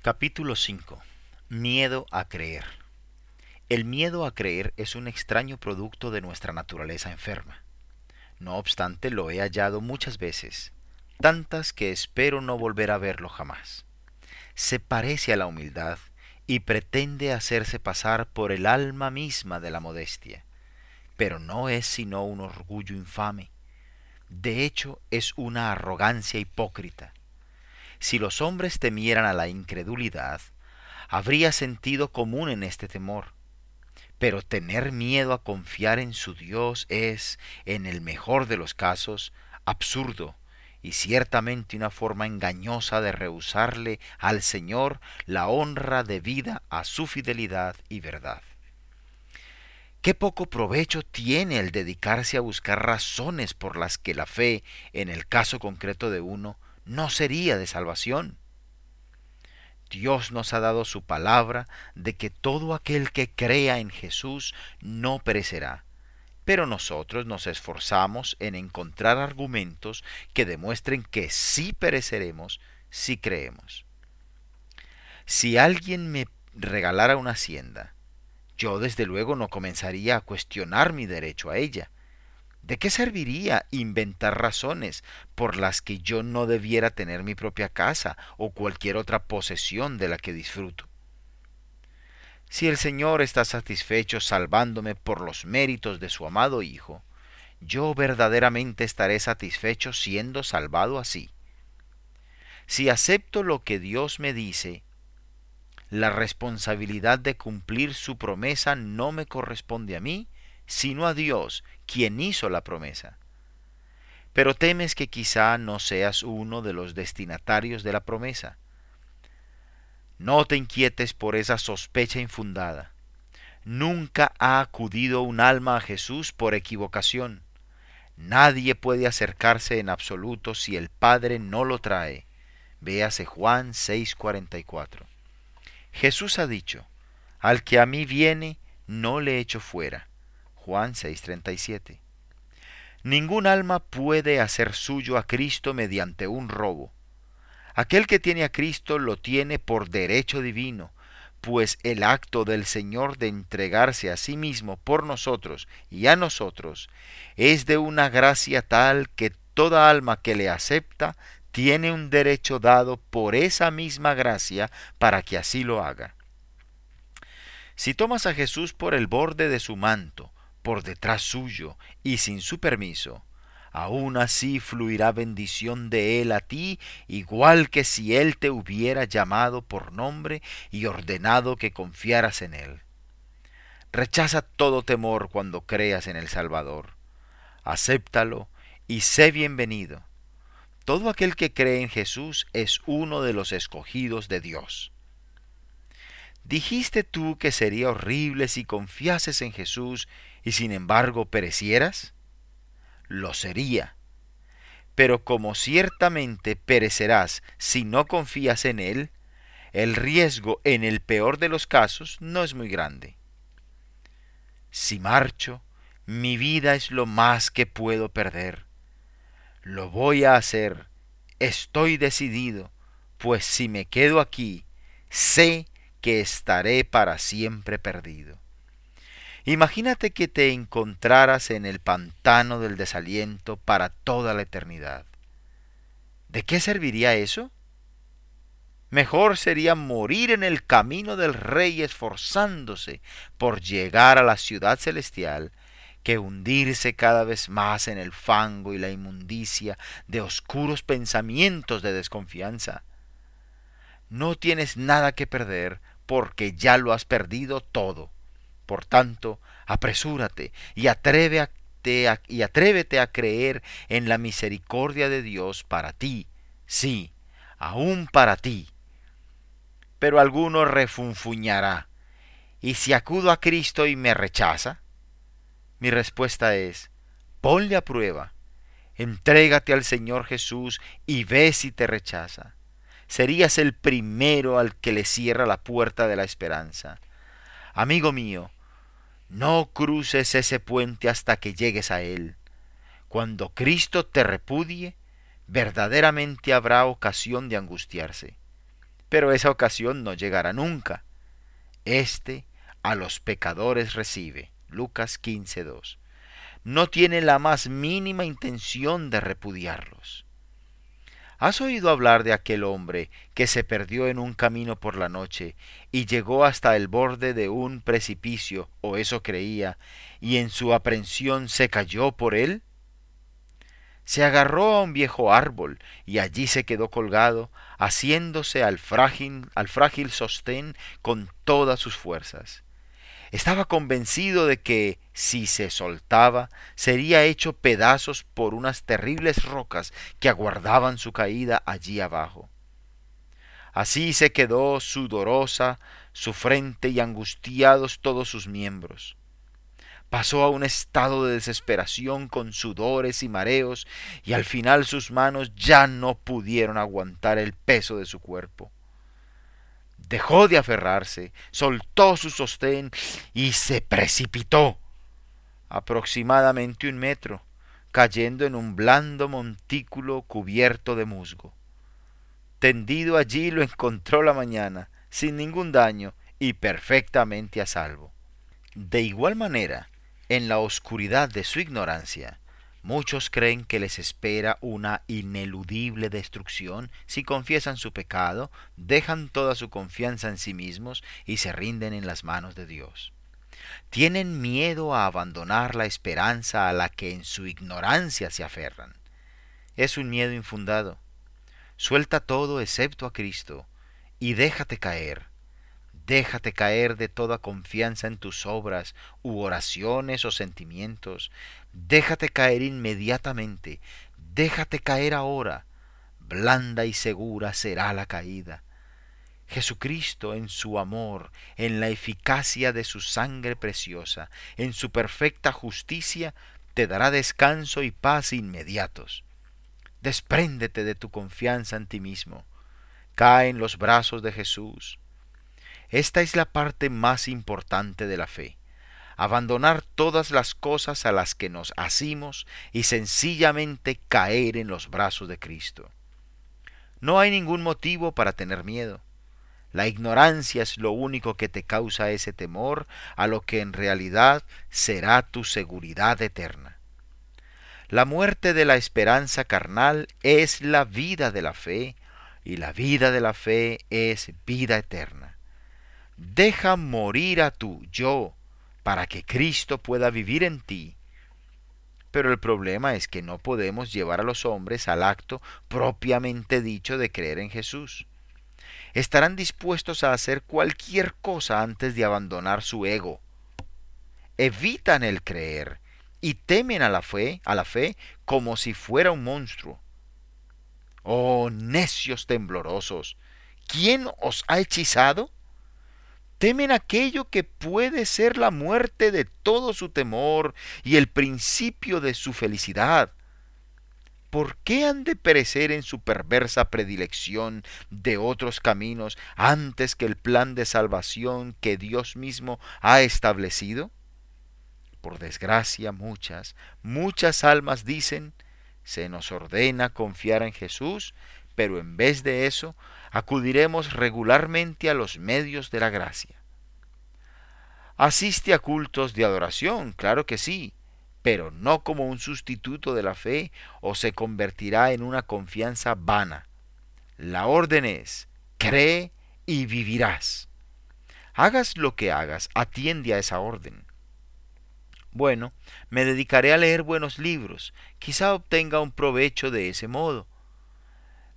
Capítulo 5. Miedo a creer. El miedo a creer es un extraño producto de nuestra naturaleza enferma. No obstante, lo he hallado muchas veces, tantas que espero no volver a verlo jamás. Se parece a la humildad y pretende hacerse pasar por el alma misma de la modestia, pero no es sino un orgullo infame. De hecho, es una arrogancia hipócrita si los hombres temieran a la incredulidad, habría sentido común en este temor. Pero tener miedo a confiar en su Dios es, en el mejor de los casos, absurdo y ciertamente una forma engañosa de rehusarle al Señor la honra debida a su fidelidad y verdad. Qué poco provecho tiene el dedicarse a buscar razones por las que la fe, en el caso concreto de uno, no sería de salvación. Dios nos ha dado su palabra de que todo aquel que crea en Jesús no perecerá. Pero nosotros nos esforzamos en encontrar argumentos que demuestren que sí pereceremos si creemos. Si alguien me regalara una hacienda, yo desde luego no comenzaría a cuestionar mi derecho a ella, ¿De qué serviría inventar razones por las que yo no debiera tener mi propia casa o cualquier otra posesión de la que disfruto? Si el Señor está satisfecho salvándome por los méritos de su amado Hijo, yo verdaderamente estaré satisfecho siendo salvado así. Si acepto lo que Dios me dice, la responsabilidad de cumplir su promesa no me corresponde a mí, sino a Dios, quien hizo la promesa. Pero temes que quizá no seas uno de los destinatarios de la promesa. No te inquietes por esa sospecha infundada. Nunca ha acudido un alma a Jesús por equivocación. Nadie puede acercarse en absoluto si el Padre no lo trae. Véase Juan 6:44. Jesús ha dicho, Al que a mí viene, no le echo fuera. Juan 6:37. Ningún alma puede hacer suyo a Cristo mediante un robo. Aquel que tiene a Cristo lo tiene por derecho divino, pues el acto del Señor de entregarse a sí mismo por nosotros y a nosotros es de una gracia tal que toda alma que le acepta tiene un derecho dado por esa misma gracia para que así lo haga. Si tomas a Jesús por el borde de su manto, por detrás suyo y sin su permiso, aún así fluirá bendición de él a ti, igual que si él te hubiera llamado por nombre y ordenado que confiaras en él. Rechaza todo temor cuando creas en el Salvador. Acéptalo y sé bienvenido. Todo aquel que cree en Jesús es uno de los escogidos de Dios. ¿Dijiste tú que sería horrible si confiases en Jesús y sin embargo perecieras? Lo sería. Pero como ciertamente perecerás si no confías en Él, el riesgo en el peor de los casos no es muy grande. Si marcho, mi vida es lo más que puedo perder. Lo voy a hacer, estoy decidido, pues si me quedo aquí, sé que estaré para siempre perdido. Imagínate que te encontraras en el pantano del desaliento para toda la eternidad. ¿De qué serviría eso? Mejor sería morir en el camino del Rey esforzándose por llegar a la ciudad celestial que hundirse cada vez más en el fango y la inmundicia de oscuros pensamientos de desconfianza. No tienes nada que perder porque ya lo has perdido todo. Por tanto, apresúrate y atrévete a, y a creer en la misericordia de Dios para ti, sí, aún para ti. Pero alguno refunfuñará. ¿Y si acudo a Cristo y me rechaza? Mi respuesta es, ponle a prueba, entrégate al Señor Jesús y ve si te rechaza serías el primero al que le cierra la puerta de la esperanza. Amigo mío, no cruces ese puente hasta que llegues a él. Cuando Cristo te repudie, verdaderamente habrá ocasión de angustiarse. pero esa ocasión no llegará nunca. Este a los pecadores recibe. Lucas 15.2. No tiene la más mínima intención de repudiarlos. ¿Has oído hablar de aquel hombre que se perdió en un camino por la noche y llegó hasta el borde de un precipicio, o eso creía, y en su aprensión se cayó por él? Se agarró a un viejo árbol y allí se quedó colgado, haciéndose al frágil, al frágil sostén con todas sus fuerzas. Estaba convencido de que, si se soltaba, sería hecho pedazos por unas terribles rocas que aguardaban su caída allí abajo. Así se quedó sudorosa su frente y angustiados todos sus miembros. Pasó a un estado de desesperación con sudores y mareos, y al final sus manos ya no pudieron aguantar el peso de su cuerpo dejó de aferrarse, soltó su sostén y se precipitó aproximadamente un metro, cayendo en un blando montículo cubierto de musgo. Tendido allí lo encontró la mañana, sin ningún daño y perfectamente a salvo. De igual manera, en la oscuridad de su ignorancia, Muchos creen que les espera una ineludible destrucción si confiesan su pecado, dejan toda su confianza en sí mismos y se rinden en las manos de Dios. Tienen miedo a abandonar la esperanza a la que en su ignorancia se aferran. Es un miedo infundado. Suelta todo excepto a Cristo y déjate caer Déjate caer de toda confianza en tus obras u oraciones o sentimientos. Déjate caer inmediatamente. Déjate caer ahora. Blanda y segura será la caída. Jesucristo en su amor, en la eficacia de su sangre preciosa, en su perfecta justicia, te dará descanso y paz inmediatos. Despréndete de tu confianza en ti mismo. Cae en los brazos de Jesús. Esta es la parte más importante de la fe. Abandonar todas las cosas a las que nos asimos y sencillamente caer en los brazos de Cristo. No hay ningún motivo para tener miedo. La ignorancia es lo único que te causa ese temor a lo que en realidad será tu seguridad eterna. La muerte de la esperanza carnal es la vida de la fe y la vida de la fe es vida eterna. Deja morir a tu yo para que Cristo pueda vivir en ti. Pero el problema es que no podemos llevar a los hombres al acto propiamente dicho de creer en Jesús. Estarán dispuestos a hacer cualquier cosa antes de abandonar su ego. Evitan el creer y temen a la fe, a la fe como si fuera un monstruo. Oh, necios temblorosos, ¿quién os ha hechizado? Temen aquello que puede ser la muerte de todo su temor y el principio de su felicidad. ¿Por qué han de perecer en su perversa predilección de otros caminos antes que el plan de salvación que Dios mismo ha establecido? Por desgracia muchas, muchas almas dicen, se nos ordena confiar en Jesús, pero en vez de eso acudiremos regularmente a los medios de la gracia. Asiste a cultos de adoración, claro que sí, pero no como un sustituto de la fe o se convertirá en una confianza vana. La orden es, cree y vivirás. Hagas lo que hagas, atiende a esa orden. Bueno, me dedicaré a leer buenos libros, quizá obtenga un provecho de ese modo.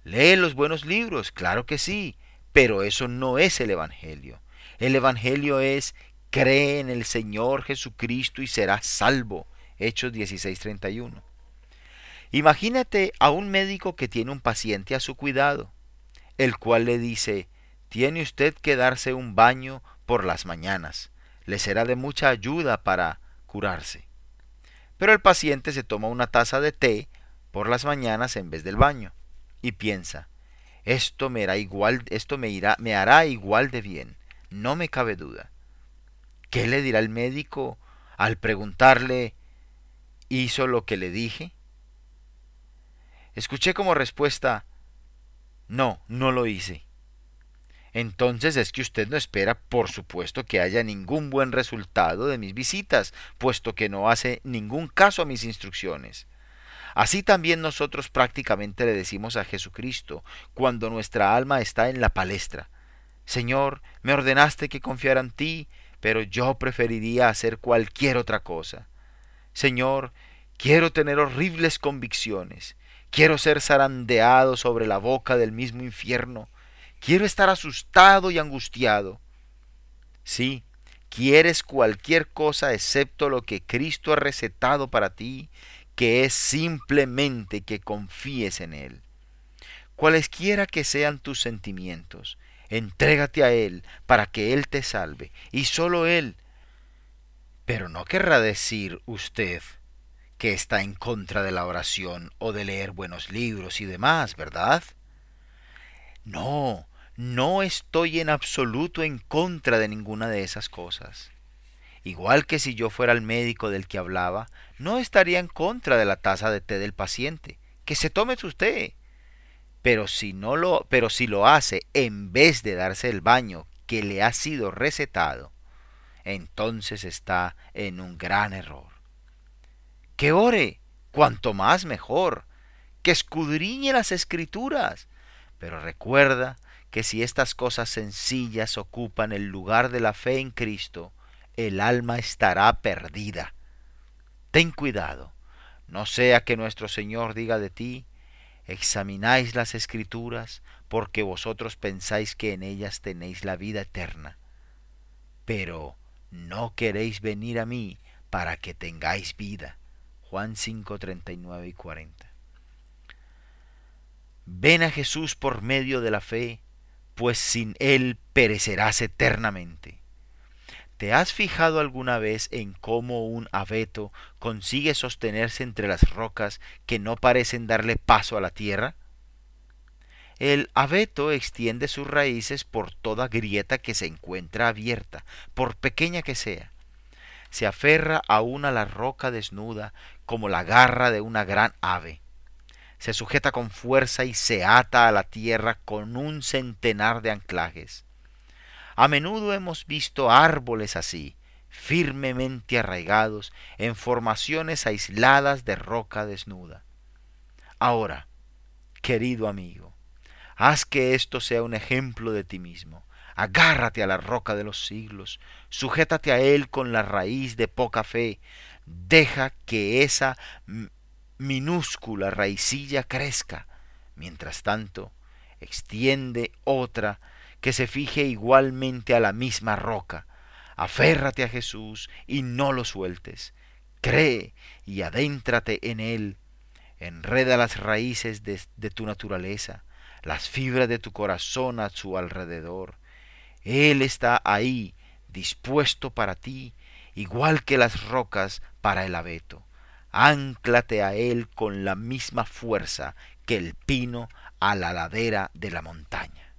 Lee los buenos libros, claro que sí, pero eso no es el Evangelio. El Evangelio es cree en el Señor Jesucristo y serás salvo. Hechos 16:31. Imagínate a un médico que tiene un paciente a su cuidado, el cual le dice, tiene usted que darse un baño por las mañanas, le será de mucha ayuda para curarse. Pero el paciente se toma una taza de té por las mañanas en vez del baño y piensa, esto me hará igual, esto me irá, me hará igual de bien, no me cabe duda. ¿Qué le dirá el médico al preguntarle, ¿hizo lo que le dije? Escuché como respuesta, no, no lo hice. entonces es que usted no espera, por supuesto, que haya ningún buen resultado de mis visitas, puesto que no hace ningún caso a mis instrucciones. Así también nosotros prácticamente le decimos a Jesucristo cuando nuestra alma está en la palestra. Señor, me ordenaste que confiara en ti, pero yo preferiría hacer cualquier otra cosa. Señor, quiero tener horribles convicciones, quiero ser zarandeado sobre la boca del mismo infierno, quiero estar asustado y angustiado. Sí, quieres cualquier cosa excepto lo que Cristo ha recetado para ti, que es simplemente que confíes en Él. Cualesquiera que sean tus sentimientos, entrégate a Él para que Él te salve, y solo Él. Pero no querrá decir usted que está en contra de la oración o de leer buenos libros y demás, ¿verdad? No, no estoy en absoluto en contra de ninguna de esas cosas. Igual que si yo fuera el médico del que hablaba, no estaría en contra de la taza de té del paciente. Que se tome su té. Pero si no lo, pero si lo hace en vez de darse el baño que le ha sido recetado, entonces está en un gran error. Que ore, cuanto más mejor, que escudriñe las escrituras, pero recuerda que si estas cosas sencillas ocupan el lugar de la fe en Cristo, el alma estará perdida. Ten cuidado, no sea que nuestro Señor diga de ti, examináis las escrituras porque vosotros pensáis que en ellas tenéis la vida eterna, pero no queréis venir a mí para que tengáis vida. Juan 5, 39 y 40. Ven a Jesús por medio de la fe, pues sin Él perecerás eternamente. ¿Te has fijado alguna vez en cómo un abeto consigue sostenerse entre las rocas que no parecen darle paso a la tierra? El abeto extiende sus raíces por toda grieta que se encuentra abierta, por pequeña que sea. Se aferra aún a la roca desnuda como la garra de una gran ave. Se sujeta con fuerza y se ata a la tierra con un centenar de anclajes. A menudo hemos visto árboles así, firmemente arraigados en formaciones aisladas de roca desnuda. Ahora, querido amigo, haz que esto sea un ejemplo de ti mismo. Agárrate a la roca de los siglos, sujétate a él con la raíz de poca fe, deja que esa minúscula raicilla crezca. Mientras tanto, extiende otra que se fije igualmente a la misma roca. Aférrate a Jesús y no lo sueltes. Cree y adéntrate en Él. Enreda las raíces de, de tu naturaleza, las fibras de tu corazón a su alrededor. Él está ahí, dispuesto para ti, igual que las rocas para el abeto. Ánclate a Él con la misma fuerza que el pino a la ladera de la montaña.